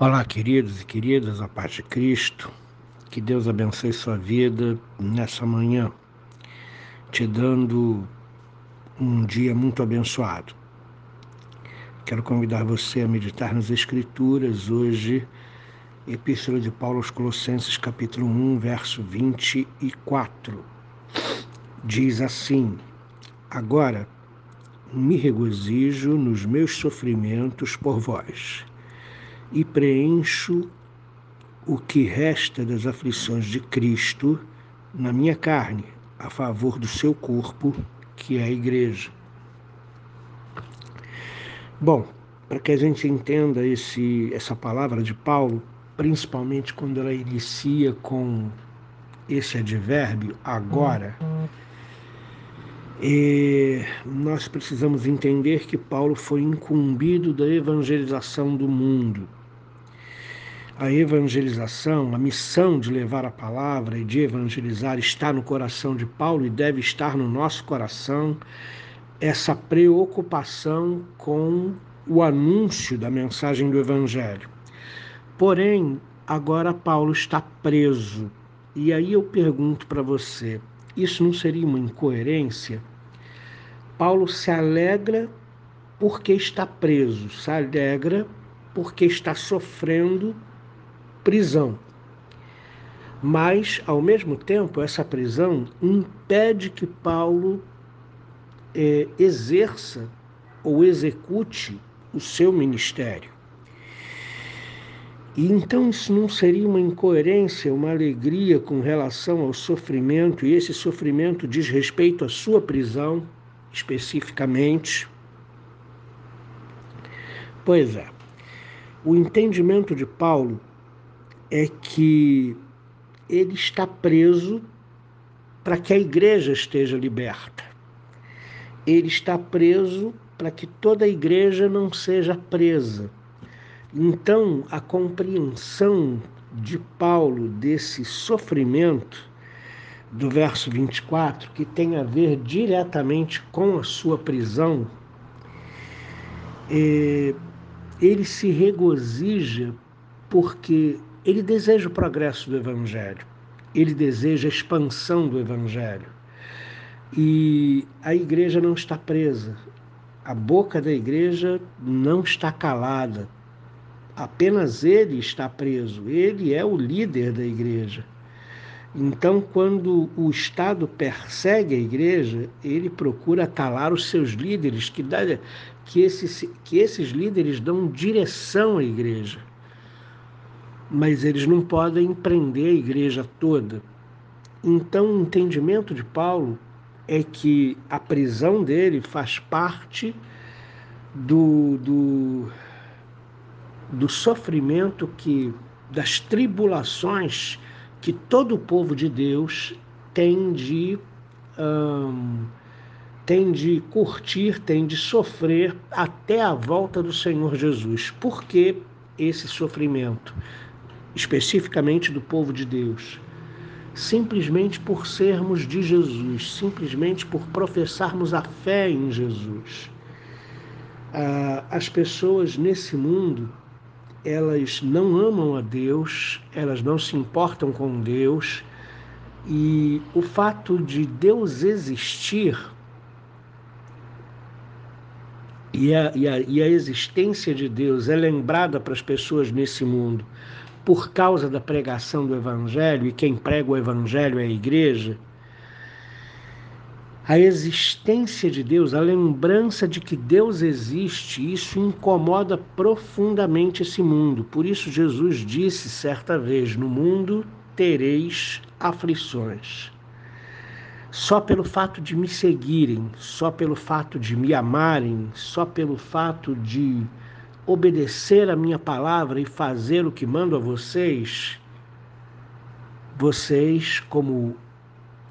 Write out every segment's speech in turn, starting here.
Olá, queridos e queridas, a paz de Cristo. Que Deus abençoe sua vida nessa manhã, te dando um dia muito abençoado. Quero convidar você a meditar nas Escrituras hoje, Epístola de Paulo aos Colossenses, capítulo 1, verso 24. Diz assim: Agora me regozijo nos meus sofrimentos por vós e preencho o que resta das aflições de Cristo na minha carne, a favor do seu corpo, que é a igreja. Bom, para que a gente entenda esse, essa palavra de Paulo, principalmente quando ela inicia com esse advérbio, agora, e nós precisamos entender que Paulo foi incumbido da evangelização do mundo a evangelização, a missão de levar a palavra e de evangelizar está no coração de Paulo e deve estar no nosso coração essa preocupação com o anúncio da mensagem do Evangelho. Porém, agora Paulo está preso. E aí eu pergunto para você: isso não seria uma incoerência? Paulo se alegra porque está preso, se alegra porque está sofrendo prisão. Mas, ao mesmo tempo, essa prisão impede que Paulo é, exerça ou execute o seu ministério. E então isso não seria uma incoerência, uma alegria com relação ao sofrimento, e esse sofrimento diz respeito à sua prisão, especificamente? Pois é, o entendimento de Paulo é que ele está preso para que a igreja esteja liberta. Ele está preso para que toda a igreja não seja presa. Então, a compreensão de Paulo desse sofrimento, do verso 24, que tem a ver diretamente com a sua prisão, é, ele se regozija porque ele deseja o progresso do Evangelho, ele deseja a expansão do Evangelho. E a igreja não está presa, a boca da igreja não está calada, apenas ele está preso, ele é o líder da igreja. Então, quando o Estado persegue a igreja, ele procura calar os seus líderes, que, dá, que, esses, que esses líderes dão direção à igreja mas eles não podem prender a igreja toda. Então, o entendimento de Paulo é que a prisão dele faz parte do, do, do sofrimento que das tribulações que todo o povo de Deus tem de tem de curtir, tem de sofrer até a volta do Senhor Jesus. Por que esse sofrimento? Especificamente do povo de Deus, simplesmente por sermos de Jesus, simplesmente por professarmos a fé em Jesus. Ah, as pessoas nesse mundo, elas não amam a Deus, elas não se importam com Deus, e o fato de Deus existir e a, e a, e a existência de Deus é lembrada para as pessoas nesse mundo por causa da pregação do Evangelho, e quem prega o Evangelho é a igreja, a existência de Deus, a lembrança de que Deus existe, isso incomoda profundamente esse mundo. Por isso, Jesus disse certa vez: No mundo tereis aflições. Só pelo fato de me seguirem, só pelo fato de me amarem, só pelo fato de obedecer a minha palavra e fazer o que mando a vocês, vocês, como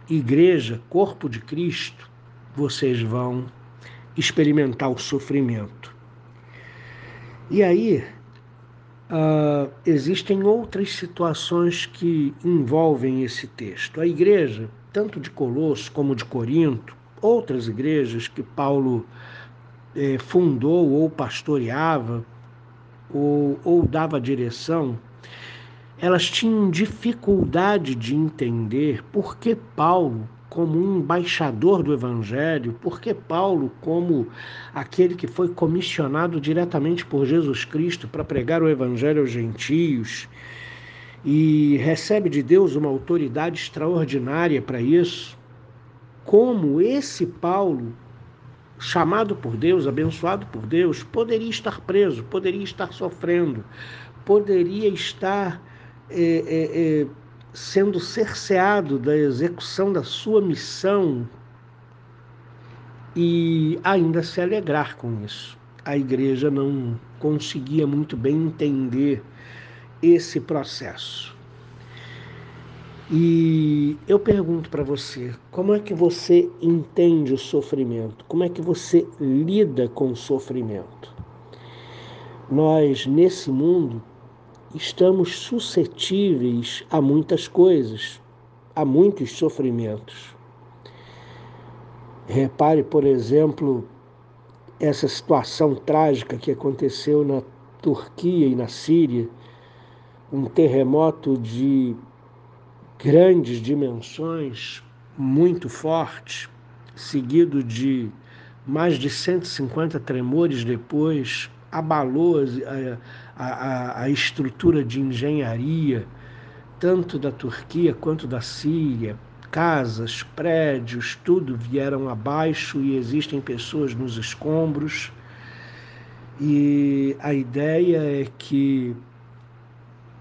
igreja, corpo de Cristo, vocês vão experimentar o sofrimento. E aí, uh, existem outras situações que envolvem esse texto. A igreja, tanto de Colosso como de Corinto, outras igrejas que Paulo eh, fundou ou pastoreava, ou, ou dava direção, elas tinham dificuldade de entender por que Paulo, como um embaixador do Evangelho, por que Paulo, como aquele que foi comissionado diretamente por Jesus Cristo para pregar o Evangelho aos gentios e recebe de Deus uma autoridade extraordinária para isso, como esse Paulo, chamado por Deus, abençoado por Deus, poderia estar preso, poderia estar sofrendo, poderia estar é, é, é, sendo cerceado da execução da sua missão e ainda se alegrar com isso. A igreja não conseguia muito bem entender esse processo. E eu pergunto para você, como é que você entende o sofrimento? Como é que você lida com o sofrimento? Nós, nesse mundo, estamos suscetíveis a muitas coisas, a muitos sofrimentos. Repare, por exemplo, essa situação trágica que aconteceu na Turquia e na Síria, um terremoto de grandes dimensões, muito forte, seguido de mais de 150 tremores depois, abalou a, a, a estrutura de engenharia, tanto da Turquia quanto da Síria. Casas, prédios, tudo vieram abaixo e existem pessoas nos escombros. E a ideia é que,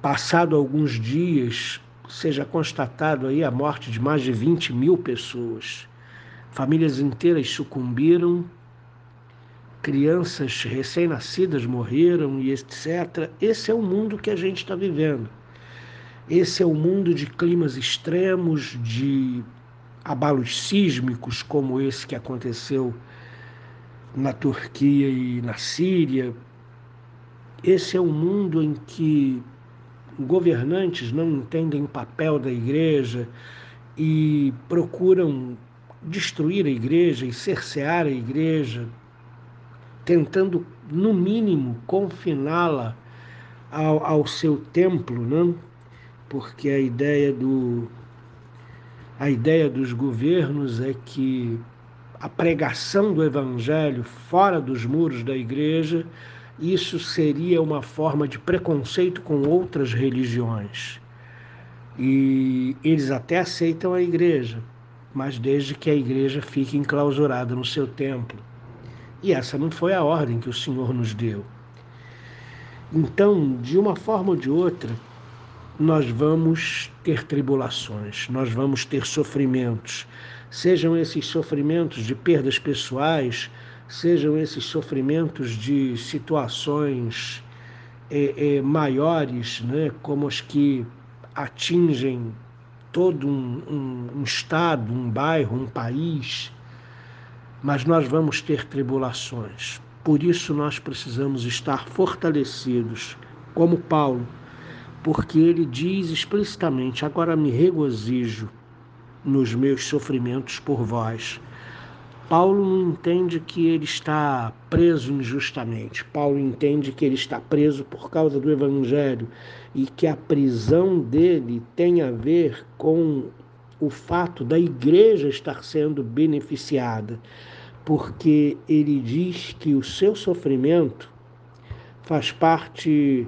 passado alguns dias, seja constatado aí a morte de mais de 20 mil pessoas. Famílias inteiras sucumbiram crianças recém-nascidas morreram e etc. Esse é o mundo que a gente está vivendo. Esse é o mundo de climas extremos, de abalos sísmicos, como esse que aconteceu na Turquia e na Síria. Esse é um mundo em que governantes não entendem o papel da igreja e procuram destruir a igreja e cercear a igreja tentando, no mínimo, confiná-la ao, ao, seu templo, né? porque a ideia, do, a ideia dos governos é que a pregação do evangelho fora dos muros da igreja, isso seria uma forma de preconceito com outras religiões. E eles até aceitam a igreja, mas desde que a igreja fique enclausurada no seu templo. E essa não foi a ordem que o Senhor nos deu. Então, de uma forma ou de outra, nós vamos ter tribulações, nós vamos ter sofrimentos, sejam esses sofrimentos de perdas pessoais, sejam esses sofrimentos de situações é, é, maiores, né, como as que atingem todo um, um, um estado, um bairro, um país mas nós vamos ter tribulações. Por isso nós precisamos estar fortalecidos, como Paulo, porque ele diz explicitamente: Agora me regozijo nos meus sofrimentos por vós. Paulo não entende que ele está preso injustamente. Paulo entende que ele está preso por causa do Evangelho e que a prisão dele tem a ver com o fato da igreja estar sendo beneficiada, porque ele diz que o seu sofrimento faz parte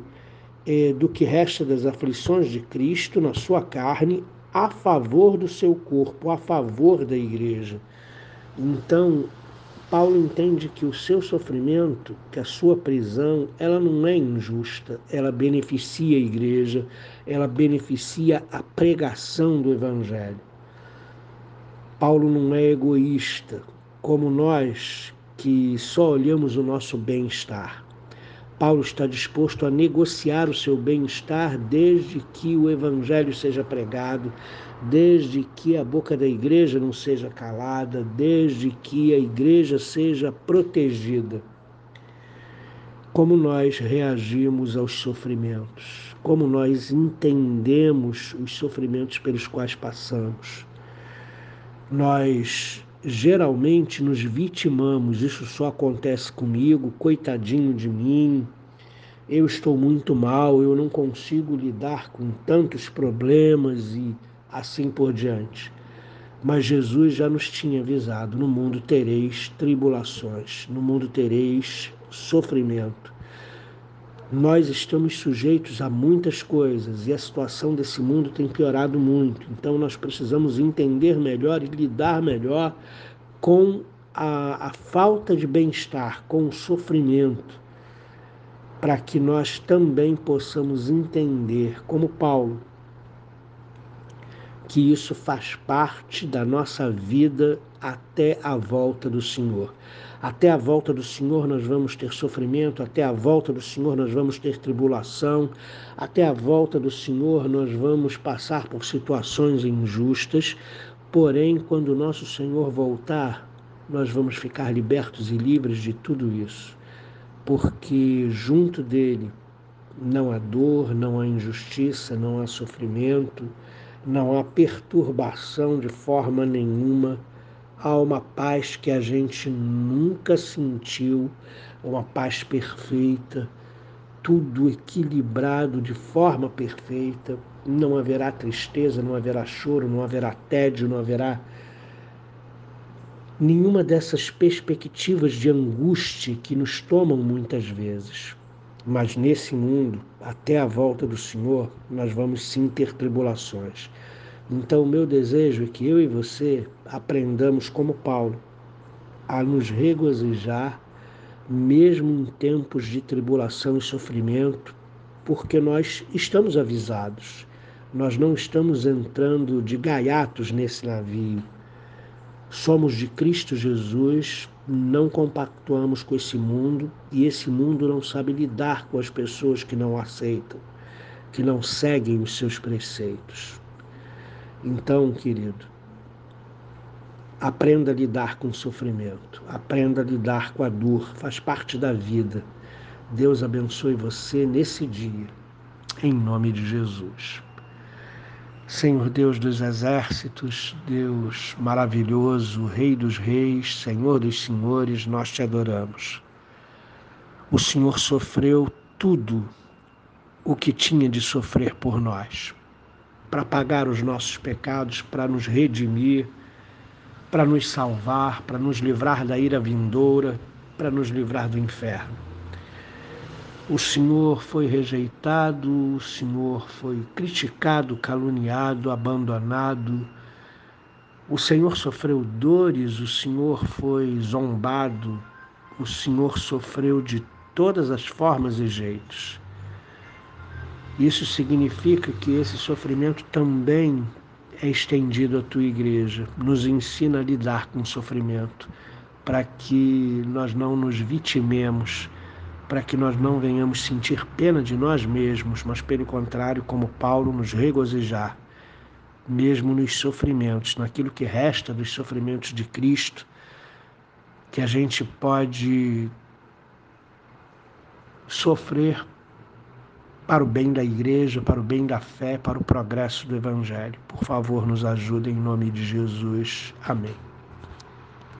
é, do que resta das aflições de Cristo na sua carne a favor do seu corpo, a favor da igreja. Então, Paulo entende que o seu sofrimento, que a sua prisão, ela não é injusta, ela beneficia a igreja, ela beneficia a pregação do evangelho. Paulo não é egoísta, como nós que só olhamos o nosso bem-estar. Paulo está disposto a negociar o seu bem-estar desde que o evangelho seja pregado, desde que a boca da igreja não seja calada, desde que a igreja seja protegida. Como nós reagimos aos sofrimentos, como nós entendemos os sofrimentos pelos quais passamos. Nós geralmente nos vitimamos, isso só acontece comigo, coitadinho de mim, eu estou muito mal, eu não consigo lidar com tantos problemas e assim por diante. Mas Jesus já nos tinha avisado: no mundo tereis tribulações, no mundo tereis sofrimento. Nós estamos sujeitos a muitas coisas e a situação desse mundo tem piorado muito. Então nós precisamos entender melhor e lidar melhor com a, a falta de bem-estar, com o sofrimento, para que nós também possamos entender, como Paulo, que isso faz parte da nossa vida até a volta do Senhor. Até a volta do Senhor nós vamos ter sofrimento, até a volta do Senhor nós vamos ter tribulação, até a volta do Senhor nós vamos passar por situações injustas. Porém, quando o nosso Senhor voltar, nós vamos ficar libertos e livres de tudo isso, porque junto dele não há dor, não há injustiça, não há sofrimento não há perturbação de forma nenhuma, há uma paz que a gente nunca sentiu, uma paz perfeita, tudo equilibrado de forma perfeita, não haverá tristeza, não haverá choro, não haverá tédio, não haverá nenhuma dessas perspectivas de angústia que nos tomam muitas vezes. Mas nesse mundo, até a volta do Senhor, nós vamos sim ter tribulações. Então, o meu desejo é que eu e você aprendamos, como Paulo, a nos regozijar, mesmo em tempos de tribulação e sofrimento, porque nós estamos avisados. Nós não estamos entrando de gaiatos nesse navio. Somos de Cristo Jesus não compactuamos com esse mundo e esse mundo não sabe lidar com as pessoas que não aceitam, que não seguem os seus preceitos. Então, querido, aprenda a lidar com o sofrimento, aprenda a lidar com a dor, faz parte da vida. Deus abençoe você nesse dia, em nome de Jesus. Senhor Deus dos exércitos, Deus maravilhoso, Rei dos reis, Senhor dos senhores, nós te adoramos. O Senhor sofreu tudo o que tinha de sofrer por nós, para pagar os nossos pecados, para nos redimir, para nos salvar, para nos livrar da ira vindoura, para nos livrar do inferno. O Senhor foi rejeitado, o Senhor foi criticado, caluniado, abandonado. O Senhor sofreu dores, o Senhor foi zombado, o Senhor sofreu de todas as formas e jeitos. Isso significa que esse sofrimento também é estendido à tua igreja, nos ensina a lidar com o sofrimento, para que nós não nos vitimemos para que nós não venhamos sentir pena de nós mesmos, mas pelo contrário, como Paulo, nos regozijar, mesmo nos sofrimentos, naquilo que resta dos sofrimentos de Cristo, que a gente pode sofrer para o bem da igreja, para o bem da fé, para o progresso do Evangelho. Por favor, nos ajude em nome de Jesus. Amém.